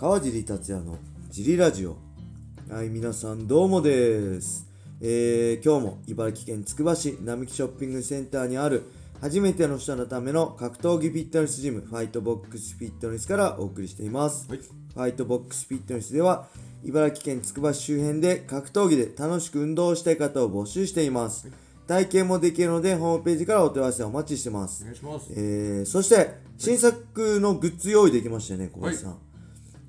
川尻達也のジリラジオ。はい皆さんどうもです、えー、今日も茨城県つくば市並木ショッピングセンターにある初めての人のための格闘技フィットネスジムファイトボックスフィットネスからお送りしています、はい。ファイトボックスフィットネスでは茨城県つくば市周辺で格闘技で楽しく運動をしたい方を募集しています、体験もできるのでホームページからお問い合わせをお待ちしてます。お願いします。えーそして新作のグッズ用意できましたよね小林さん、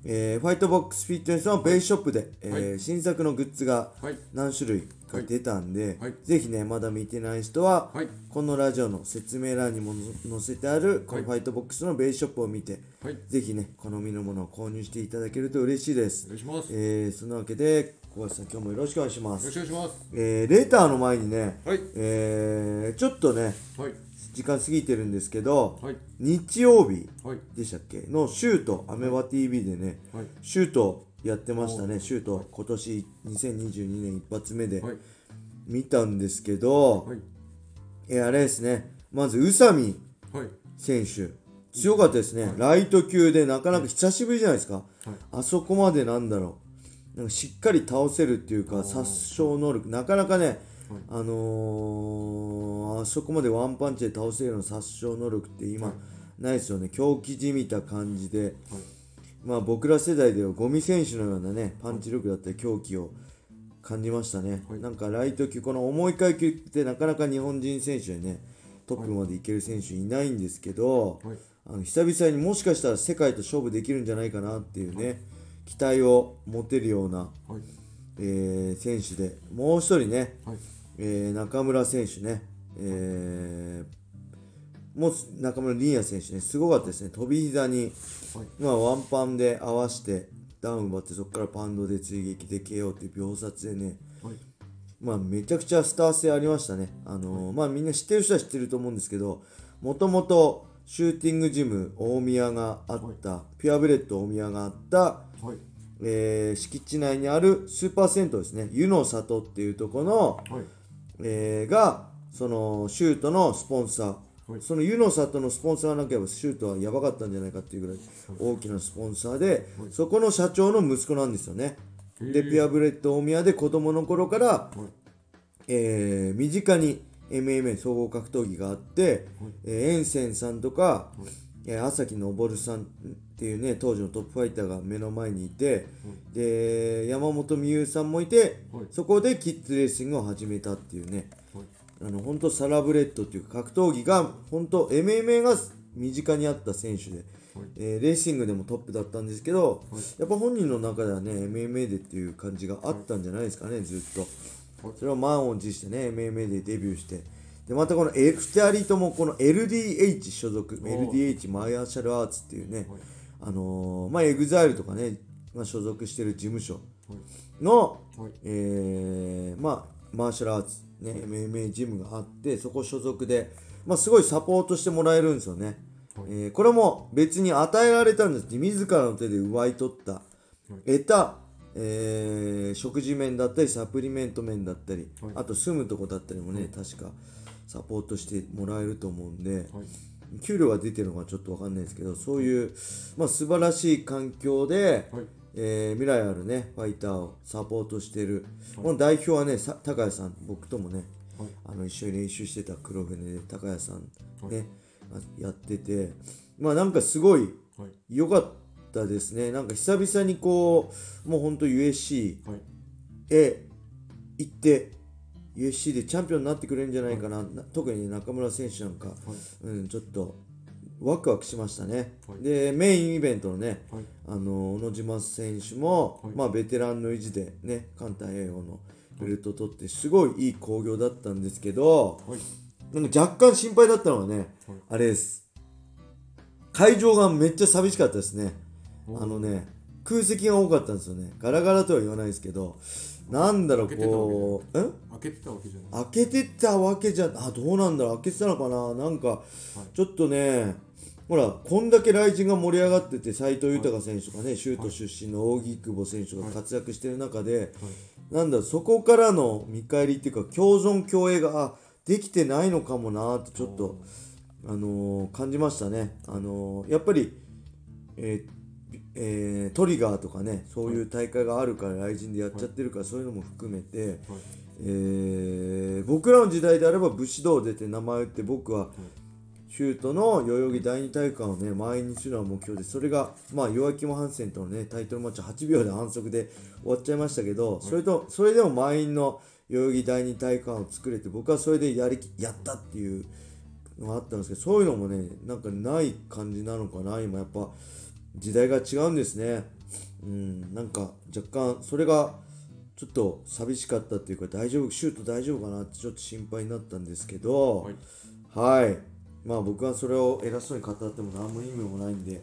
えーファイトボックスフィットネスのベースショップで、えーはい新作のグッズがはい。何種類か出たんで、はいぜひねまだ見てない人は、はい。このラジオの説明欄にも載せてあるこのはいファイトボックスのベースショップを見て、はい。ぜひね好みのものを購入していただけると嬉しいですお願いします。よえーそんなわけで小林さん今日もよろしくお願いしますろしくお願いします。えーレターの前にね、はい。えーちょっとねはい。時間過ぎてるんですけど、はい。日曜日はい。でしたっけ？のシュートアメバ TV でねはい。シュートやってましたね。お。シュート今年2022年一発目ではい。見たんですけど、はい。えーあれですね。まず宇佐美はい。選手。強かったですね、ライト級でなかなか久しぶりじゃないですか、あそこまでなんだろう。なんかしっかり倒せるっていうかー。殺傷能力なかなかね、はい。あのーあそこまでワンパンチで倒せるような殺傷能力って今、はい。ないですよね。狂気じみた感じで、まあ僕ら世代ではゴミ選手のようなねパンチ力だったり狂気を感じましたね、はい。なんかライト級この重い階級ってなかなか日本人選手でねトップまでいける選手いないんですけど、はい。あの久々にもしかしたら世界と勝負できるんじゃないかなっていうね、期待を持てるような、はい。えー選手でもう一人ね、はい。えー中村選手ね、えーもう中村凛也選手ねすごかったですね飛び膝に、はいまあ、ワンパンで合わせてダウン奪ってそこからパウンドで追撃で KO っていう秒殺でねはい。まあめちゃくちゃスター性ありましたね。あのーまあみんな知ってる人は知ってると思うんですけど、もともとシューティングジム大宮があった、ピュアブレッド大宮があった、はい。えー敷地内にあるスーパー銭湯ですね、湯の里っていうところの、はい。えーが、そのシュートのスポンサー、はい。その湯の里のスポンサーがなければシュートはやばかったんじゃないかっていうぐらい大きなスポンサーで、そこの社長の息子なんですよね。で、ピュアブレッド大宮で子供の頃から、はい。えー身近に MMA 総合格闘技があって、えーエンセンさんとか、えー朝日昇さんっていうね当時のトップファイターが目の前にいて、で山本美憂さんもいて、はい。そこでキッズレスリングを始めたっていうね。はい。あの本当サラブレッドっていうか格闘技が本当 MMA が身近にあった選手で、えーレーシングでもトップだったんですけど、やっぱ本人の中ではね MMA でっていう感じがあったんじゃないですかねずっと。はい。それを満を持してね MMA でデビューして。でまたこの2人ともこの LDH 所属 LDH マイアーシャルアーツっていうね、はい。あのーまあ EXILE とかね、まあ、所属してる事務所はい。の、はい。えーまあマーシャルアーツ、ね MMA ジムがあってそこ所属で、まあ、すごいサポートしてもらえるんですよね、はい。えーこれも別に与えられたんですって自らの手で奪い取った、得た、えー食事面だったりサプリメント面だったり、はい。あと住むとこだったりもね、確かサポートしてもらえると思うんで、はい。給料が出てるのかちょっとわかんないですけどそういう、まあ、素晴らしい環境で、はい。えー未来あるねファイターをサポートしてる、この代表はねさ高谷さん僕ともねはい。あの一緒に練習してた黒船で高谷さんはいね、やっててまあなんかすごいはい。良かったですねなんか久々にこうもうほんと USC はい。へ行って USC でチャンピオンになってくれるんじゃないかな、な特にね中村選手なんか、はい。うん、ちょっとワクワクしましたね、はい。でメインイベントのねはい。あの小野島選手も、はい。まあ、ベテランの意地でね関太平洋のベルトを取ってすごいいい興行だったんですけどはい。なんか若干心配だったのはね、はい。あれです。会場がめっちゃ寂しかったですね。おあのね空席が多かったんですよね。ガラガラとは言わないですけどなんだろうこううん開けてたわけじゃない。開けてたわけじゃあどうなんだろう。開けてたのかな？なんかちょっとねほらこんだけ雷神が盛り上がってて斎藤豊選手とかねシュート出身の扇久保選手が活躍してる中で、なんだそこからの見返りっていうか共存共栄があできてないのかもなってちょっと、あのー感じましたね。あのーやっぱり、えーえートリガーとかねそういう大会があるから雷神でやっちゃってるから、そういうのも含めて、はい。えー僕らの時代であれば武士道出て名前を打って僕はシュートの代々木第二体育館をね満員にするのが目標でそれがまあヨアキム・ハンセンとのねタイトルマッチ8秒で反則で終わっちゃいましたけど、それとそれでも満員の代々木第二体育館を作れて僕はそれでやりきやったっていうのがあったんですけどそういうのもねなんかない感じなのかな今やっぱ時代が違うんですね。うんなんか若干それがちょっと寂しかったっていうか大丈夫シュート大丈夫かなってちょっと心配になったんですけどはい。はいまあ僕はそれを偉そうに語っても何も意味もないんで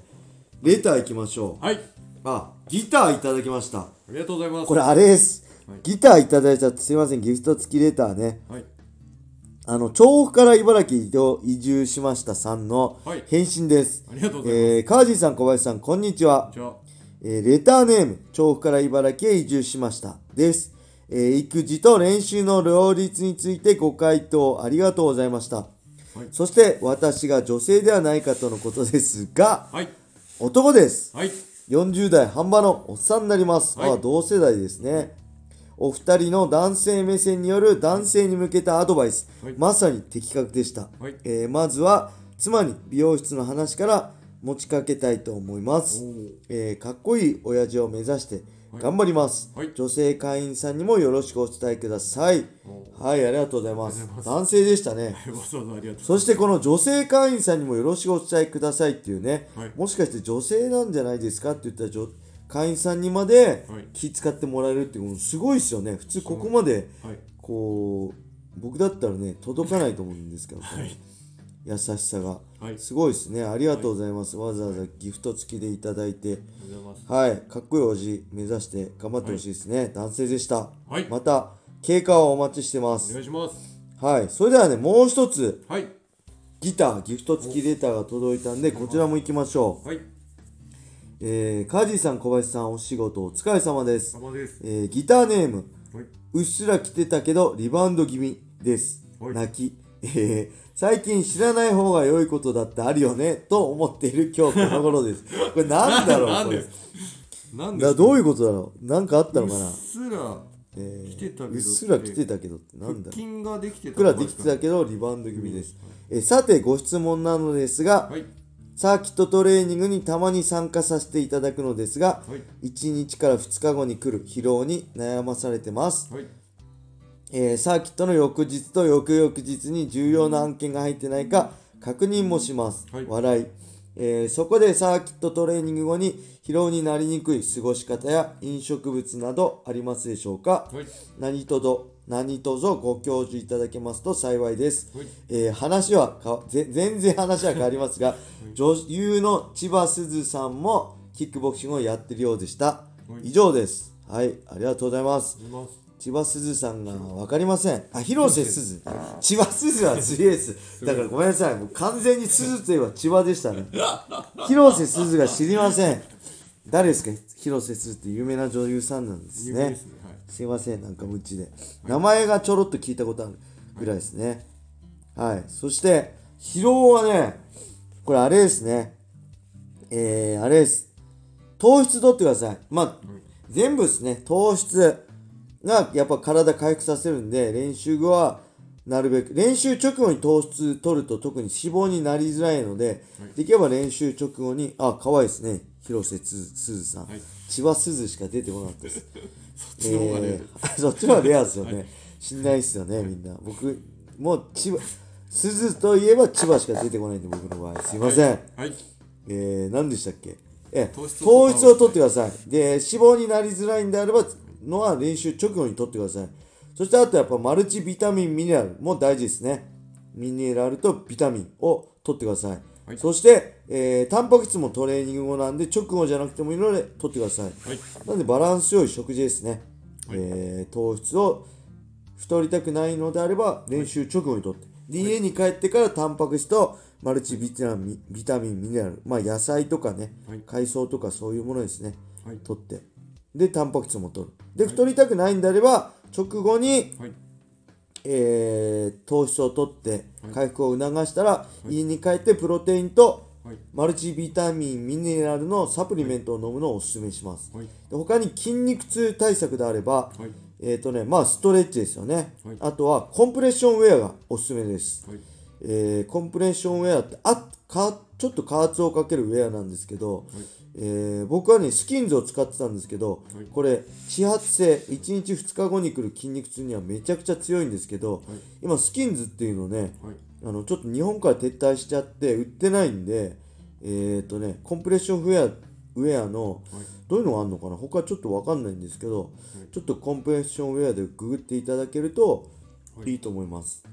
レター行きましょう。はい。あギターいただきました。ありがとうございます。これあれです、はい。ギターいただいちゃってすいません。ギフト付きレターね。はい。あの調布から茨城移住しましたさんのはい。返信です、ありがとうございます、えー、川地さん小林さんこんにちは。えーレターネーム、調布から茨城へ移住しました。です。えー育児と練習の両立についてご回答ありがとうございました。そして、私が女性ではないかとのことですが、はい。男です。はい。40代半ばのおっさんになります。はい。あ同世代ですね。お二人の男性目線による男性に向けたアドバイス、はい。まさに的確でした、はい。えーまずは妻に美容室の話から持ちかけたいと思います。えーかっこいい親父を目指して頑張ります、はい。女性会員さんにもよろしくお伝えください。おはいありがとうございます。男性でしたね。そしてこの女性会員さんにもよろしくお伝えくださいっていうね、はい。もしかして女性なんじゃないですかって言ったら女会員さんにまではい。気使ってもらえるっていうのすごいですよね。普通ここまではい。こう僕だったらね届かないと思うんですけど、はい優しさが。はい。すごいですね。ありがとうございます、わざわざギフト付きでいただいて。はい。かっこいいおじ目指して頑張ってほしいですね、男性でした、はい。また経過をお待ちしてまおす願いします。はい。それではねもう一つはい。ギターギフト付きレターが届いたんでこちらも行きましょう。はい。えー、カジさん小林さんお仕事お疲れ様です、様です。えー、ギターネームはい。うっすら来てたけどリバウンド気味です。はい。泣きえー、最近知らない方が良いことだってあるよねと思っている今日この頃です。これなんだろうこれ。なだどういうことだろう？なんかあったのかな？うっすらえー来てたけどうっすら来てたけどってなんだ腹筋ができてたふっくらできてたけどリバウンド気味です、えーさてご質問なのですが、はい。サーキットトレーニングにたまに参加させていただくのですが、はい。1日から2日後に来る疲労に悩まされてます、はいえーサーキットの翌日と翌々日に重要な案件が入ってないか確認もします、はい。笑い、えーそこでサーキットトレーニング後に疲労になりにくい過ごし方や飲食物などありますでしょうか、はい。何とぞ何卒ご教授いただけますと幸いです、はい。えー話はかぜ全然話は変わりますが、女優の千葉すずさんもキックボクシングをやってるようでした、はい。以上です。はい。ありがとうございます千葉すずさんが分かりません。あ広瀬すず。千葉すずは強いです。だからごめんなさい。もう完全にすずといえば千葉でしたね。広瀬すずが知りません。誰ですか？広瀬すずって有名な女優さんなんですね。すね。はい。すいません。なんか無知で。名前がちょろっと聞いたことあるぐらいですね。はい、そして疲労はねこれあれですね。えー、あれです。糖質取ってください。まあ全部ですね。糖質がやっぱ体回復させるんで練習後はなるべく練習直後に糖質取ると特に脂肪になりづらいので、できれば練習直後にあ可愛いですね広瀬すすずさん、はい千葉すずしか出てこなかったですそっちの方がねえーそっちの方がレア ですよね。信頼っすよね、みんな。僕、もう千葉、鈴といえば千葉しか出てこないんで、僕の場合。すいません。はいえー、何でしたっけ？え糖質を糖質を取ってください。で、脂肪になりづらいんであれば、のは練習直後に取ってください。そしてあとやっぱマルチビタミン、ミネラルも大事ですね。ミネラルとビタミンを取ってください。はい。そして、えー、タンパク質もトレーニング後なんで直後じゃなくてもいいので取ってください。はい。なんでバランス良い食事ですね。はい。えー糖質を太りたくないのであれば練習直後にとって、で家に帰ってからタンパク質とマルチビタミンビタミンミネラルまあ野菜とかね、はい。海藻とかそういうものですね、はい。取って。でタンパク質も取るで太りたくないんであれば直後に、はい。えー糖質を取って回復を促したら、家に帰ってプロテインとはい。マルチビタミンミネラルのサプリメントを飲むのをおすすめします、はい。で他に筋肉痛対策であれば、はい。えっ、とねまあストレッチですよね、はい。あとはコンプレッションウェアがおすすめです、はい。えーコンプレッションウェアってあかちょっと加圧をかけるウェアなんですけど、えー僕はねスキンズを使ってたんですけど、はい。これ始発性1日2日後に来る筋肉痛にはめちゃくちゃ強いんですけど、今スキンズっていうのねはい。あのちょっと日本から撤退しちゃって売ってないんでえっ、とねコンプレッションウェアウェアのどういうのがあるのかな？他ちょっとわかんないんですけど、ちょっとコンプレッションウェアでググっていただけるとい。いと思います、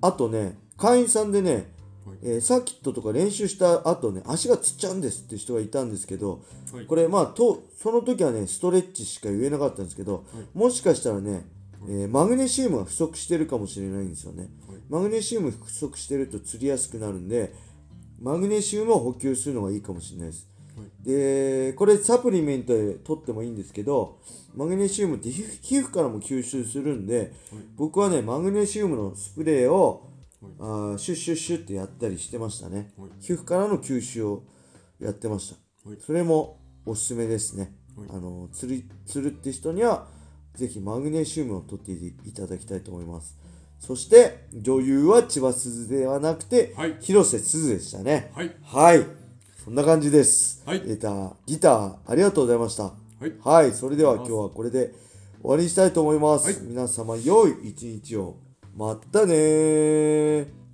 あとね会員さんでね、はいえーサーキットとか練習した後ね足がつっちゃうんですって人がいたんですけど、はい。これまあとその時はねストレッチしか言えなかったんですけど、もしかしたらね、えーマグネシウムが不足してるかもしれないんですよね、マグネシウム不足してると釣りやすくなるんでマグネシウムを補給するのがいいかもしれないです、でこれサプリメントで取ってもいいんですけどマグネシウムって皮膚からも吸収するんで、僕はねマグネシウムのスプレーを、あーシュッシュッシュッってやったりしてましたね、はい。皮膚からの吸収をやってました、はい。それもおすすめですね、はい。あの釣り釣るって人にはぜひマグネシウムを取っていただきたいと思います。そして女優は千葉すずではなくて、はい。広瀬すずでしたね。はい。はい。そんな感じです、はい。ギターギターありがとうございました。はい。はい。それでは今日はこれで終わりにしたいと思います、はい。皆様良い一日をまたねー。